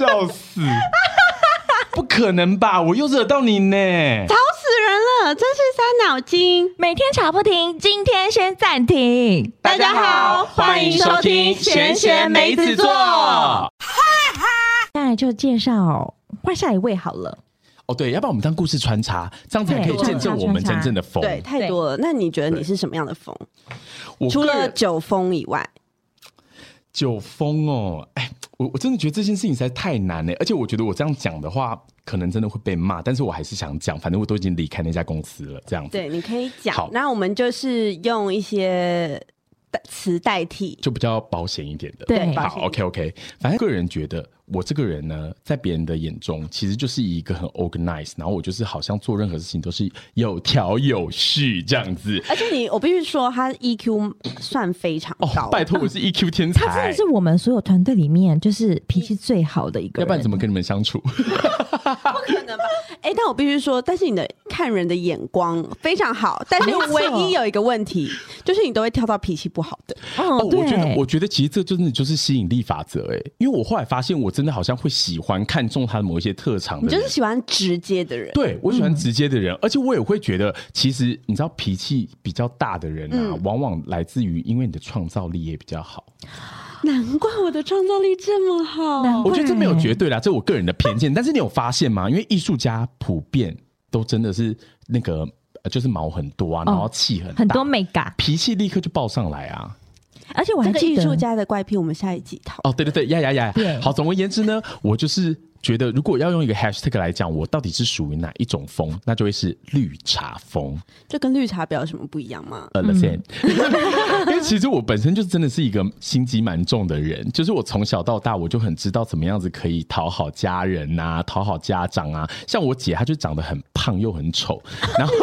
笑死！不可能吧？我又惹到你呢！吵死人了，真是伤脑筋。每天吵不停，今天先暂停。大家好，欢迎收听闲闲梅子座。现在就介绍换下一位好了。哦，对，要不然我们当故事穿插，这样才可以对见证我们真正的风。对，太多了。那你觉得你是什么样的风？除了酒疯以外，酒疯哦，哎，我我真的觉得这件事情实在太难了，而且我觉得我这样讲的话，可能真的会被骂，但是我还是想讲，反正我都已经离开那家公司了，这样子对，你可以讲。那我们就是用一些代词代替。就比较保险一点的。对好，OK OK，反正个人觉得我这个人呢，在别人的眼中，其实就是一个很 organized，然后我就是好像做任何事情都是有条有序这样子。而且你，我必须说，他 EQ 算非常哦高。，拜托，我是 EQ 天才他真的，是我们所有团队里面就是脾气最好的一个人。要不然怎么跟你们相处？不可能吧？哎、但我必须说，但是你的看人的眼光非常好，但是唯一有一个问题，就是你都会挑到脾气不好的。哦，哦，我觉得，对我觉得其实这真的就是吸引力法则哎，因为我后来发现，我真的好像会喜欢看中他的某一些特长的，你就是喜欢直接的人，对我喜欢直接的人，而且我也会觉得，其实你知道脾气比较大的人啊，嗯往往来自于因为你的创造力也比较好。难怪我的创造力这么好。难怪我觉得这没有绝对啦，这是我个人的偏见。但是你有发现吗？因为艺术家普遍都真的是那个，呃就是毛很多啊，然后气很大，很多美感，脾气立刻就爆上来啊。而且我还记得这个艺术家的怪癖，我们下一集讨。哦，对对对，呀呀呀对！好，总而言之呢，我就是觉得，如果要用一个 hashtag 来讲，我到底是属于哪一种风，那就会是绿茶风。这跟绿茶婊有什么不一样吗？呃 l e s n 因为其实我本身就真的是一个心机蛮重的人，就是我从小到大我就很知道怎么样子可以讨好家人啊，讨好家长啊。像我姐，她就长得很胖又很丑，然后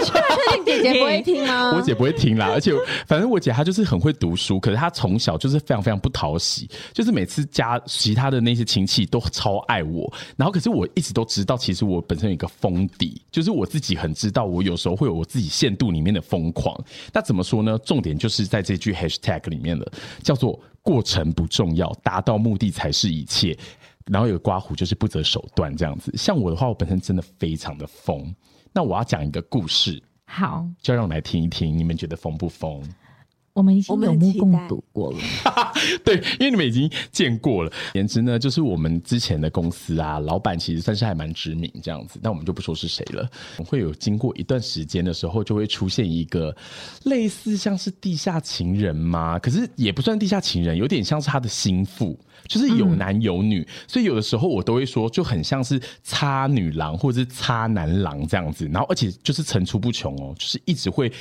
姐姐不会听吗？我姐不会听啦，而且反正我姐她就是很会读书，可是她从小就是非常非常不讨喜，就是每次家其他的那些亲戚都超爱我，然后可是我一直都知道，其实我本身有一个封底，就是我自己很知道，我有时候会有我自己限度里面的疯狂。那怎么说呢？重点就是在这句 hashtag 里面了，叫做过程不重要，达到目的才是一切。然后有个刮胡就是不择手段这样子。像我的话，我本身真的非常的疯。那我要讲一个故事，好，就让我们来听一听，你们觉得疯不疯？我们已经有目共睹过了。对，因为你们已经见过了。言之呢，就是我们之前的公司啊，老板其实算是还蛮知名这样子，但我们就不说是谁了。会有经过一段时间的时候，就会出现一个类似像是地下情人吗？可是也不算地下情人，有点像是他的心腹。就是有男有女，所以有的时候我都会说，就很像是擦女郎或者是擦男郎这样子，然后而且就是层出不穷哦，就是一直会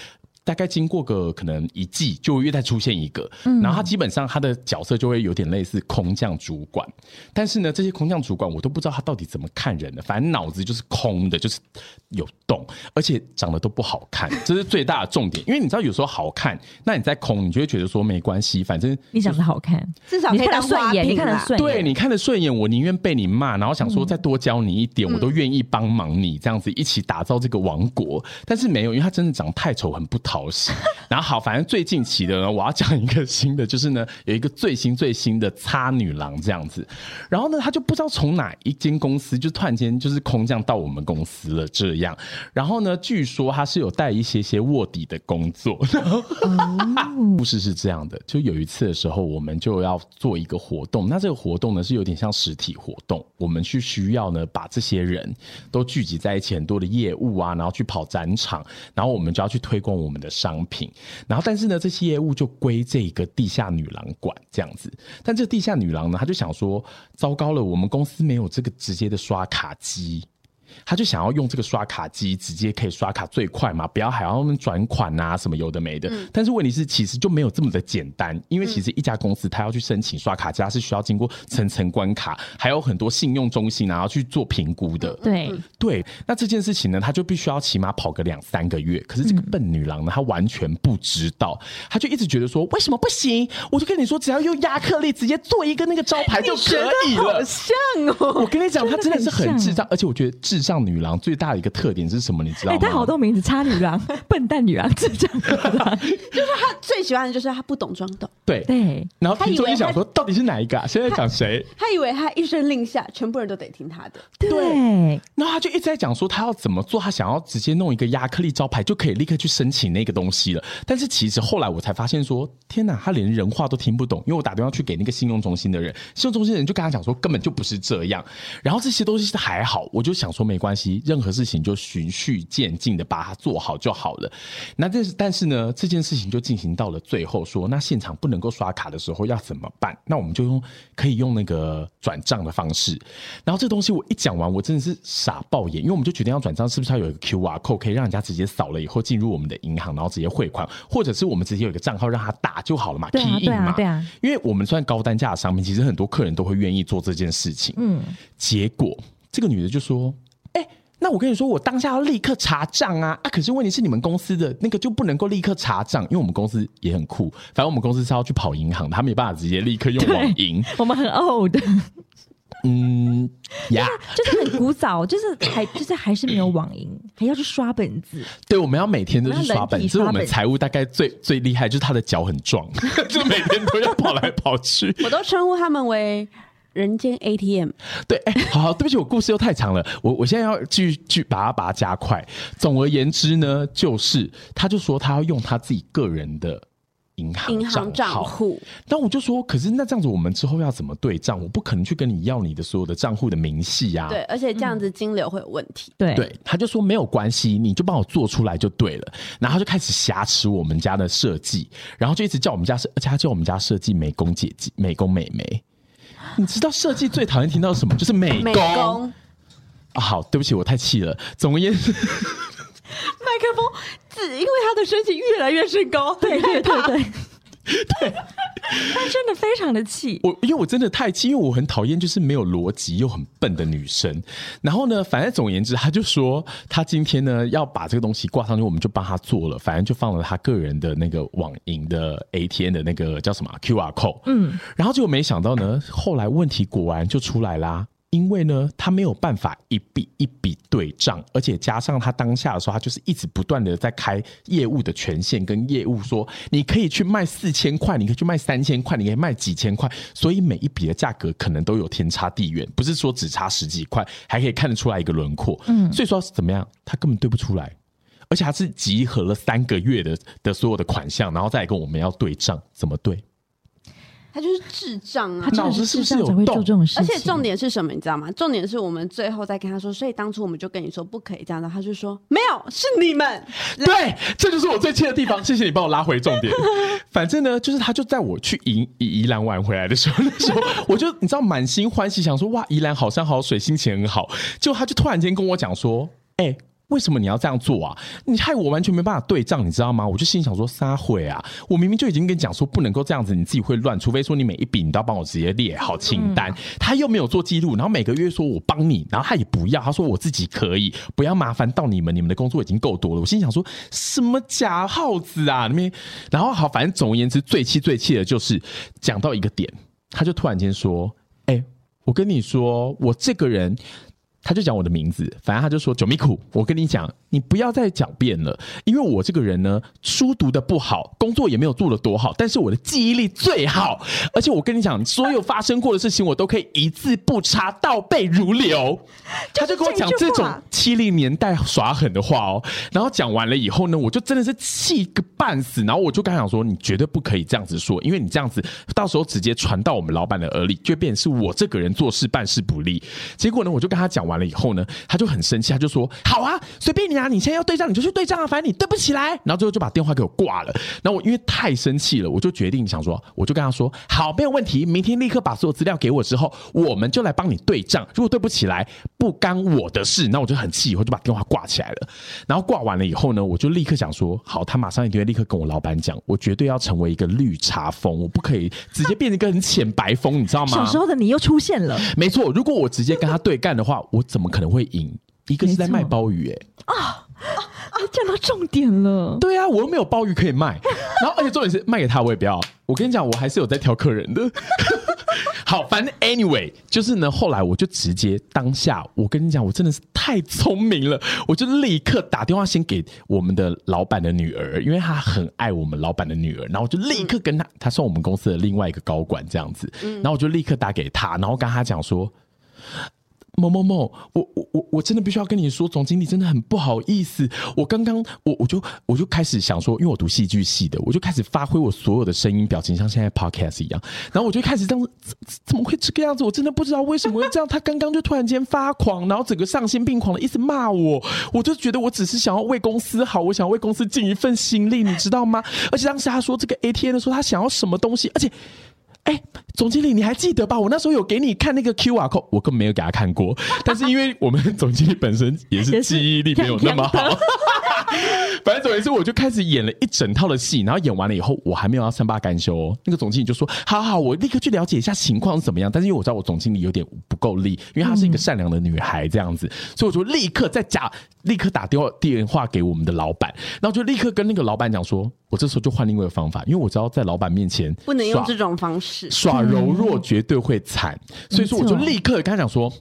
大概经过个可能一季，就会又再出现一个，然后他基本上他的角色就会有点类似空降主管，但是呢，这些空降主管我都不知道他到底怎么看人的，反正脑子就是空的，就是有洞，而且长得都不好看，这是最大的重点。因为你知道有时候好看，那你在空，你就会觉得说没关系，反正 你长得好看，至少可以你看得顺眼，你看得顺眼，对你看得顺眼，我宁愿被你骂，然后想说再多教你一点，我都愿意帮忙你这样子一起打造这个王国。但是没有，因为他真的长得太丑，很不讨喜。然后好，反正最近期的呢，我要讲一个新的，就是呢有一个最新最新的擦女郎这样子。然后呢，他就不知道从哪一间公司就突然间就是空降到我们公司了这样。然后呢，据说他是有带一些些卧底的工作。故事是这样的，就有一次的时候，我们就要做一个活动。那这个活动呢，是有点像实体活动，我们去需要呢把这些人都聚集在一起，很多的业务啊，然后去跑展场，然后我们就要去推广我们的商品。然后但是呢，这些业务就归这个地下女郎管这样子。但这地下女郎呢，她就想说，糟糕了，我们公司没有这个直接的刷卡机。他就想要用这个刷卡机，直接可以刷卡最快嘛，不要还要转款啊什么有的没的。但是问题是，其实就没有这么的简单，因为其实一家公司他要去申请刷卡机，它是需要经过层层关卡，还有很多信用中心然后去做评估的。对，对，那这件事情呢，他就必须要起码跑个两三个月。可是这个笨女郎呢，她完全不知道，她就一直觉得说，为什么不行？我就跟你说，只要用亚克力直接做一个那个招牌就可以了。像哦，我跟你讲，她真的是很智障，而且我觉得智障障女郎最大的一个特点是什么？你知道哎，吗？他好多名字，差女郎、笨蛋女郎、智障女郎，他最喜欢的就是她不懂装懂，对。对，然后听众他以为他一想说，到底是哪一个啊？现在讲谁？她以为她一声令下，全部人都得听她的。对，然后他就一直在讲说她要怎么做，她想要直接弄一个亚克力招牌就可以立刻去申请那个东西了。但是其实后来我才发现说，天哪，她连人话都听不懂。因为我打电话去给那个信用中心的人，信用中心的人就跟他讲说根本就不是这样。然后这些东西还好，我就想说没关系，任何事情就循序渐进的把它做好就好了。那这是但是呢，这件事情就进行到了最后说，那现场不能够刷卡的时候要怎么办？那我们就用可以用那个转账的方式。然后这东西我一讲完，我真的是傻爆眼，因为我们就决定要转账，是不是要有一个 QR code 可以让人家直接扫了以后进入我们的银行，然后直接汇款，或者是我们直接有一个账号让他打就好了嘛对啊，key in 对啊嘛，对啊因为我们算高单价的商品，其实很多客人都会愿意做这件事情。嗯，结果这个女的就说：“哎、那我跟你说，我当下要立刻查账啊啊！可是问题是你们公司的那个就不能够立刻查账，因为我们公司也很酷，反正我们公司是要去跑银行的，他没办法直接立刻用网银。我们很 old，嗯呀，就是很古早，就是还就是还是没有网银，还要去刷本子，对，我们要每天都去刷本，我们要人体这是我们财务大概最最厉害，就是他的脚很壮，就每天都要跑来跑去。我都称呼他们为人间 ATM。对，哎、好好，对不起，我故事又太长了，我我现在要继续去把它把它加快。总而言之呢，就是他就说他要用他自己个人的银行银行账号。户，那我就说，可是那这样子，我们之后要怎么对账？我不可能去跟你要你的所有的账户的明细呀、对，而且这样子金流会有问题。对对，他就说没有关系，你就帮我做出来就对了。然后他就开始挟持我们家的设计，然后就一直叫我们家设，而且他叫我们家设计美工姐姐、美工美眉。你知道设计最讨厌听到什么？就是美美工。啊，好，对不起，我太气了。总而言之，麦克风，只因为他的身形越来越升高，对对对对对，他真的非常的气，我因为我真的太气，因为我很讨厌就是没有逻辑又很笨的女生。然后呢，反正总而言之，他就说他今天呢要把这个东西挂上去，我们就帮他做了，反正就放了他个人的那个网银的 ATM 的那个叫什么 QR code。嗯，然后结果没想到呢，后来问题果然就出来啦。因为呢，他没有办法一笔一笔对账，而且加上他当下的时候，他就是一直不断的在开业务的权限，跟业务说，你可以去卖四千块，你可以去卖三千块，你可以卖几千块，所以每一笔的价格可能都有天差地远，不是说只差十几块，还可以看得出来一个轮廓。嗯，所以说怎么样，他根本对不出来，而且他是集合了三个月的的所有的款项，然后再跟我们要对账，怎么对？他就是智障啊他！真的脑子是不是有是智障才会做洞这种事情，而且重点是什么，你知道吗？重点是我们最后再跟他说，所以当初我们就跟你说不可以这样的，他就说没有，是你们。对，这就是我最气的地方。谢谢你帮我拉回重点。反正呢，就是他就在我去宜宜宜兰玩回来的时候，那时候我就你知道满心欢喜，想说哇，宜兰好山好水，心情很好。结果他就突然间跟我讲说，哎、为什么你要这样做啊？你害我完全没办法对账，你知道吗？我就心想说，撒会啊！我明明就已经跟你讲说不能够这样子，你自己会乱，除非说你每一笔你都要帮我直接列好清单。他又没有做记录，然后每个月说我帮你，然后他也不要，他说我自己可以，不要麻烦到你们，你们的工作已经够多了。我心想说什么假耗子啊？那边，然后好，反正总而言之，最气最气的就是讲到一个点，他就突然间说：“哎、我跟你说，我这个人。”他就讲我的名字，反正他就说九米苦，我跟你讲，你不要再狡辩了，因为我这个人呢，书读的不好，工作也没有做的多好，但是我的记忆力最好，而且我跟你讲，所有发生过的事情，我都可以一字不差，倒背如流。他就跟我讲这种七零年代耍狠的话哦，然后讲完了以后呢，我就真的是气个半死，然后我就跟他讲说，你绝对不可以这样子说，因为你这样子到时候直接传到我们老板的耳里，就变成是我这个人做事办事不利。结果呢，我就跟他讲完了以后呢，他就很生气，他就说：“好啊，随便你啊，你现在要对账你就去对账啊，反正你对不起来。”然后最后就把电话给我挂了。然后我因为太生气了，我就决定想说，我就跟他说：“好，没有问题，明天立刻把所有资料给我之后，我们就来帮你对账。如果对不起来，不干我的事。”那我就很气，以后就把电话挂起来了。然后挂完了以后呢，我就立刻想说：“好，他马上一定会立刻跟我老板讲，我绝对要成为一个绿茶风，我不可以直接变成一个很浅白风，你知道吗？”小时候的你又出现了，没错，如果我直接跟他对干的话，我怎么可能会赢？一个是在卖鲍鱼、欸，你讲到重点了。对啊，我又没有鲍鱼可以卖，然后而且重点是卖给他我也不要。我跟你讲，我还是有在挑客人的。好，反正 anyway，就是呢，后来我就直接当下，我跟你讲，我真的是太聪明了，我就立刻打电话先给我们的老板的女儿，因为她很爱我们老板的女儿，然后我就立刻跟她，她算我们公司的另外一个高管这样子，然后我就立刻打给她，然后跟她讲说。某某某，我我我我真的必须要跟你说，总经理真的很不好意思。我刚刚我我就我就开始想说，因为我读戏剧系的，我就开始发挥我所有的声音表情，像现在 podcast 一样。然后我就开始这样子，怎怎么会这个样子？我真的不知道为什么会这样。他刚刚就突然间发狂，然后整个丧心病狂的一直骂我。我就觉得我只是想要为公司好，我想要为公司尽一份心力，你知道吗？而且当时他说这个 ATM 的时候，他想要什么东西，而且。哎，总经理，你还记得吧？我那时候有给你看那个 Q R code，我根本没有给他看过。但是因为我们总经理本身也是记忆力没有那么好，反正总之是我就开始演了一整套的戏，然后演完了以后，我还没有要三八干休哦。那个总经理就说：“好好，我立刻去了解一下情况是怎么样。”但是因为我知道我总经理有点不够力，因为她是一个善良的女孩这样子，所以我就立刻在假立刻打电话电话给我们的老板，然后就立刻跟那个老板讲说：“我这时候就换另外一个方法，因为我知道在老板面前不能用这种方式。”耍柔弱绝对会惨，所以说我就立刻跟他讲说。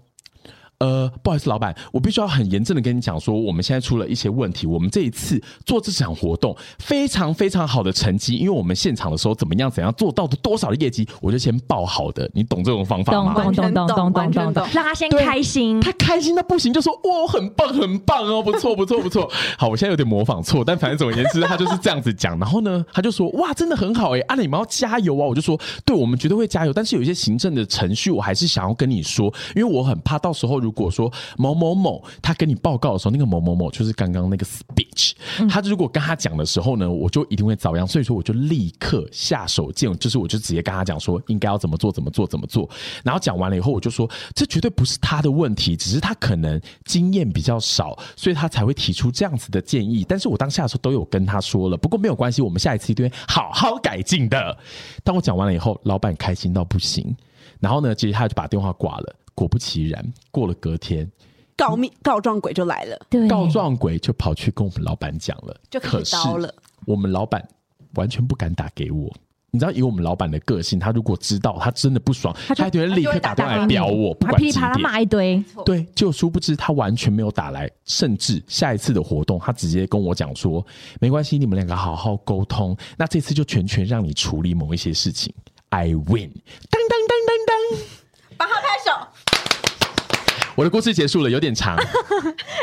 呃，不好意思，老板，我必须要很严正的跟你讲说，我们现在出了一些问题。我们这一次做这场活动非常非常好的成绩，因为我们现场的时候怎么样怎样做到的多少的业绩，我就先报好的。你懂这种方法吗？懂懂懂懂懂懂懂，让他先开心，他开心到不行，就说哇，很棒很棒哦，不错不错不错。好，我现在有点模仿错，但反正总而言之，他就是这样子讲。然后呢，他就说哇，真的很好哎，啊你们要加油啊！我就说，对我们绝对会加油，但是有一些行政的程序，我还是想要跟你说，因为我很怕到时候如果说。某某某，他跟你报告的时候，那个某某某就是刚刚那个 speech。他如果跟他讲的时候呢，我就一定会遭殃。所以说，我就立刻下手剑，就是我就直接跟他讲说，应该要怎么做，怎么做，怎么做。然后讲完了以后，我就说，这绝对不是他的问题，只是他可能经验比较少，所以他才会提出这样子的建议。但是我当下的时候都有跟他说了，不过没有关系，我们下一次一定会好好改进的。当我讲完了以后，老板开心到不行。然后呢，其实他就把电话挂了。果不其然，过了隔天。告密告状鬼就来了，告状鬼就跑去跟我们老板讲了，就可刀了。我们老板完全不敢打给我，你知道以我们老板的个性，他如果知道他真的不爽，他就会立刻打电话来表我，不管几点骂一堆。对，就殊不知他完全没有打来，甚至下一次的活动，他直接跟我讲说，没关系，你们两个好好沟通，那这次就全权让你处理某一些事情。I win，当当当当当，帮他拍手。我的故事结束了，有点长。哎，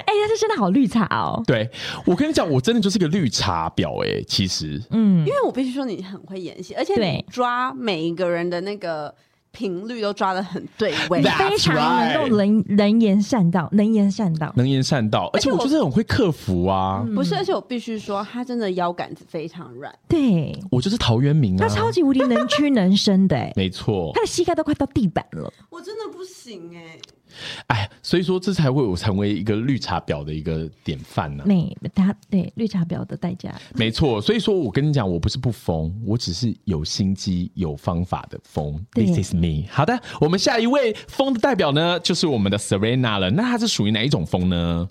但是真的好绿茶哦。对，我跟你讲，我真的就是个绿茶婊哎。其实，嗯，因为我必须说你很会演戏，而且你抓每一个人的那个频率都抓的很对 位，非常能够能能言善道，能言善道，能言善道。而且我就是很会克服啊。不是，而且我必须说，他真的腰杆子非常软。对，我就是陶渊明啊，他超级无敌能屈能伸的。没错，他的膝盖都快到地板了。我真的不行哎。哎，所以说这才会我成为一个绿茶婊的一个典范呢。没，他对绿茶婊的代价。没错，所以说我跟你讲，我不是不疯，我只是有心机、有方法的疯。This is me。好的，我们下一位疯的代表呢，就是我们的 Serena 了。那他是属于哪一种疯呢？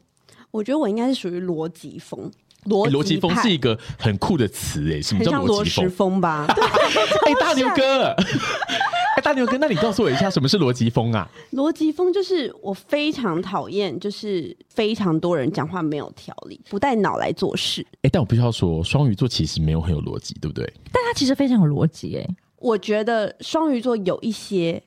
我觉得我应该是属于逻辑风。逻逻辑风是一个很酷的词哎，什么叫逻辑风吧？哎，大牛哥，哎，大牛哥，那你告诉我一下，什么是逻辑风啊？逻辑风就是我非常讨厌，就是非常多人讲话没有条理，不带脑来做事。哎，但我必须要说，双鱼座其实没有很有逻辑，对不对？但他其实非常有逻辑哎，我觉得双鱼座有一些。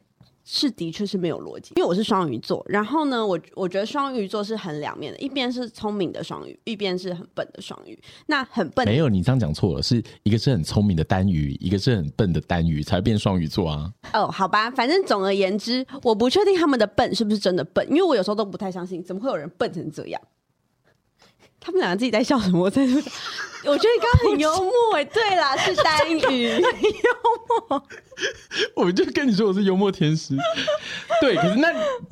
是的确是没有逻辑，因为我是双鱼座。然后呢，我我觉得双鱼座是很两面的，一边是聪明的双鱼，一边是很笨的双鱼。那很笨，没有你这样讲错了，是一个是很聪明的单鱼，一个是很笨的单鱼，才变双鱼座啊。哦，好吧，反正总而言之，我不确定他们的笨是不是真的笨，因为我有时候都不太相信，怎么会有人笨成这样。他们两个自己在笑什么？我在说，我觉得你刚刚很幽默哎。对啦，是单语，幽默。我就跟你说，我是幽默天使。对，可是那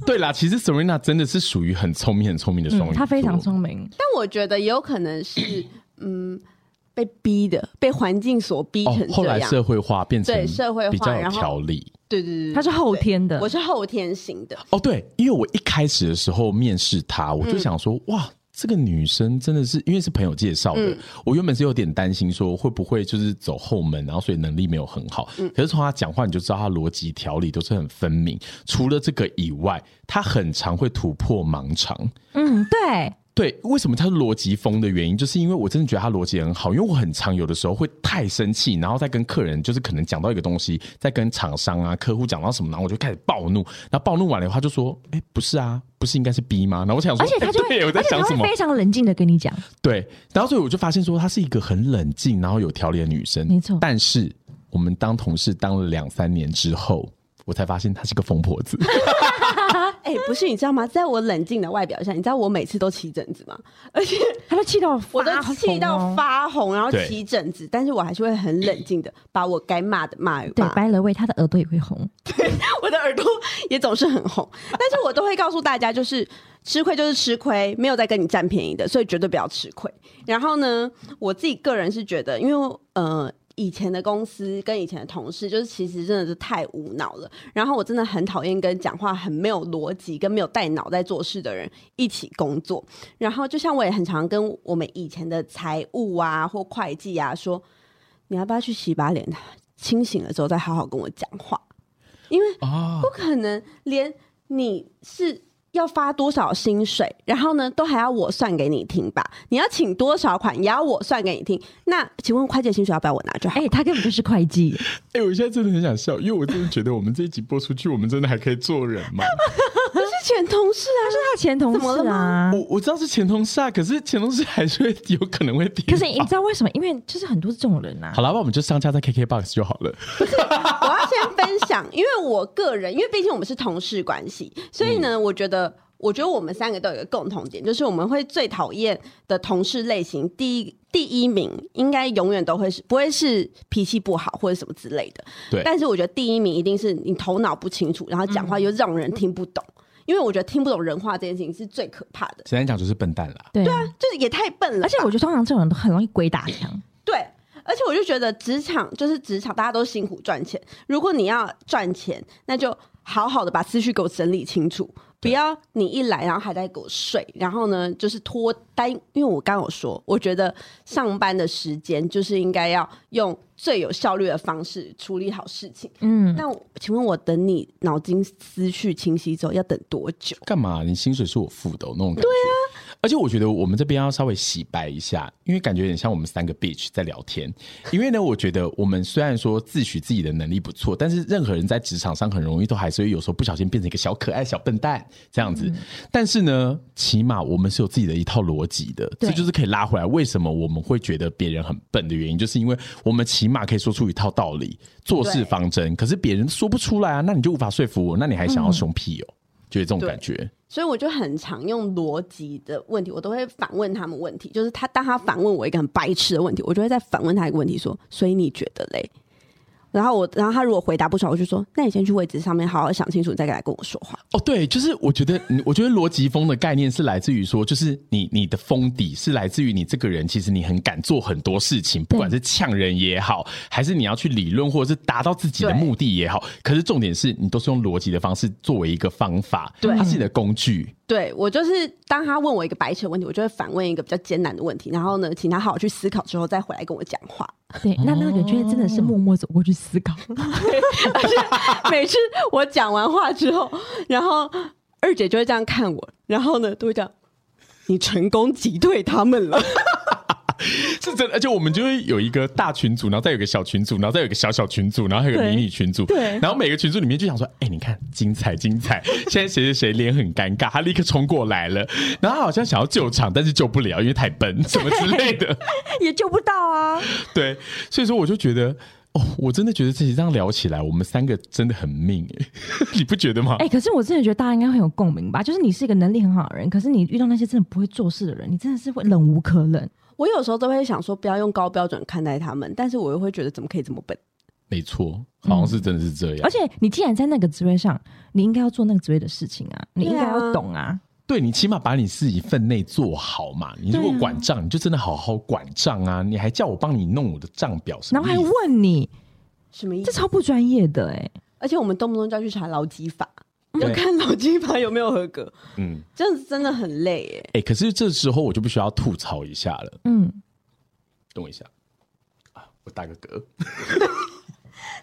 对啦，其实 Serena 真的是属于很聪明、很聪明的双鱼。她非常聪明，但我觉得也有可能是嗯被逼的，被环境所逼成这样。后来社会化变成对社会化，然后条理。对对对，他是后天的，我是后天型的。哦，对，因为我一开始的时候面试他，我就想说哇。这个女生真的是因为是朋友介绍的，嗯我原本是有点担心说会不会就是走后门，然后所以能力没有很好。嗯可是从她讲话你就知道她逻辑条理都是很分明。除了这个以外，她很常会突破盲肠。嗯，对，对，为什么他是逻辑风的原因，就是因为我真的觉得他逻辑很好，因为我很常有的时候会太生气，然后再跟客人就是可能讲到一个东西，再跟厂商啊、客户讲到什么，然后我就开始暴怒，然后暴怒完了以后他就说：“哎，不是啊，不是应该是 B 吗？”然后我想说，而且他就对我在想什么他会？非常冷静的跟你讲，对，然后所以我就发现说，她是一个很冷静，然后有条理的女生，没错但是我们当同事当了两三年之后，我才发现她是个疯婆子。哎、不是，你知道吗？在我冷静的外表下，你知道我每次都起疹子吗？而且 他都气到我都气到哦。发红，然后起疹子，但是我还是会很冷静的把我该骂的骂一对骂。，by the way，他的耳朵也会红。对我的耳朵也总是很红，但是我都会告诉大家，就是吃亏就是吃亏，没有在跟你占便宜的，所以绝对不要吃亏。然后呢，我自己个人是觉得，因为呃。以前的公司跟以前的同事，就是其实真的是太无脑了。然后我真的很讨厌跟讲话很没有逻辑、跟没有带脑在做事的人一起工作。然后就像我也很常跟我们以前的财务啊或会计啊说，你要不要去洗把脸？清醒了之后再好好跟我讲话，因为啊不可能连你是要发多少薪水，然后呢都还要我算给你听吧？你要请多少款也要我算给你听。那请问会计的薪水要不要我拿就好？哎、他根本就是会计，哎、我现在真的很想笑，因为我真的觉得我们这一集播出去，我们真的还可以做人吗？这是前同事啊，是他前同事怎么了啊。我我知道是前同事啊，可是前同事还是会有可能会听。可是你知道为什么？因为就是很多这种人啊好。了，那我们就上架在 KKBOX 就好了。我要先分享，因为我个人，因为毕竟我们是同事关系，所以呢，我觉得。我觉得我们三个都有一个共同点，就是我们会最讨厌的同事类型，第一第一名应该永远都会是不会是脾气不好或者什么之类的。对但是我觉得第一名一定是你头脑不清楚，然后讲话又让人听不懂。因为我觉得听不懂人话这件事情是最可怕的，简单讲就是笨蛋啦。对啊，就是也太笨了。而且我觉得通常这种人都很容易鬼打墙。对，而且我就觉得职场就是职场，大家都辛苦赚钱。如果你要赚钱，那就好好的把思绪给我整理清楚，不要你一来然后还在给我睡，然后呢就是拖单。因为我刚刚有说，我觉得上班的时间就是应该要用最有效率的方式处理好事情。嗯，那请问我等你脑筋思绪清晰之后要等多久？干嘛？你薪水是我付的、哦，那种感觉。对啊。而且我觉得我们这边要稍微洗白一下，因为感觉有点像我们三个 bitch 在聊天。因为呢，我觉得我们虽然说自诩自己的能力不错，但是任何人在职场上很容易都还是会有时候不小心变成一个小可爱、小笨蛋这样子。但是呢，起码我们是有自己的一套逻辑的，这就是可以拉回来。为什么我们会觉得别人很笨的原因，就是因为我们起码可以说出一套道理、做事方针，可是别人说不出来啊，那你就无法说服我，那你还想要凶屁哦？就是这种感觉。所以我就很常用逻辑的问题，我都会反问他们问题。就是他当他反问我一个很白痴的问题，我就会再反问他一个问题说：“所以你觉得嘞？”然后我，然后他如果回答不出来，我就说：“那你先去位置上面好好想清楚，你再来跟我说话。哦，对，就是我觉得，嗯我觉得逻辑风的概念是来自于说，就是你你的封底是来自于你这个人，其实你很敢做很多事情，不管是呛人也好，还是你要去理论，或者是达到自己的目的也好。可是重点是你都是用逻辑的方式作为一个方法，对它是你的工具。对我就是当他问我一个白痴的问题，我就会反问一个比较艰难的问题，然后呢，请他好好去思考之后再回来跟我讲话。对，那那个人就会真的是默默走过去思考。而 且 每次我讲完话之后，然后二姐就会这样看我，然后呢都会这样，你成功击退他们了。是真的，而且我们就会有一个大群组，然后再有个小群组，然后再有个小小群组，然后还有个迷你群组，对然后每个群组里面就想说，哎、你看精彩精彩，现在谁谁谁脸很尴尬，他立刻冲过来了，然后他好像想要救场，但是救不了，因为太笨，什么之类的，也救不到啊！对，所以说我就觉得。哦，我真的觉得自己这样聊起来，我们三个真的很命哎，你不觉得吗？哎、可是我真的觉得大家应该很有共鸣吧？就是你是一个能力很好的人，可是你遇到那些真的不会做事的人，你真的是会忍无可忍。我有时候都会想说，不要用高标准看待他们，但是我又会觉得怎么可以这么笨？没错，好像是真的是这样。而且你既然在那个职位上，你应该要做那个职位的事情啊，你应该要懂啊。对你起码把你自己分内做好嘛。你如果管账，你就真的好好管账啊！你还叫我帮你弄我的账表，什然后还？问你，什么意思？这超不专业的哎、而且我们动不动就要去查劳基法，嗯就看脑筋法有没有合格，嗯，这样子真的很累耶。哎、可是这时候我就必须要吐槽一下了。嗯，等我一下啊，我打个嗝。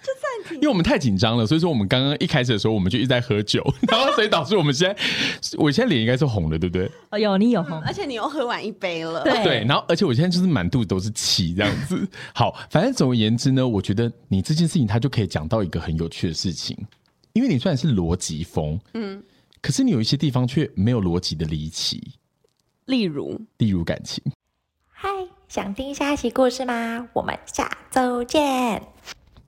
就暂停因为我们太紧张了，所以说我们刚刚一开始的时候，我们就一直在喝酒，然后所以导致我们现在，我现在脸应该是红的，对不对？哦，有你有红，而且你又喝完一杯了，对对，然后而且我现在就是满肚子都是气这样子。好，反正总而言之呢，我觉得你这件事情它就可以讲到一个很有趣的事情，因为你虽然是逻辑风，嗯，可是你有一些地方却没有逻辑的离奇，例如例如感情。嗨，想听下一期故事吗？我们下周见。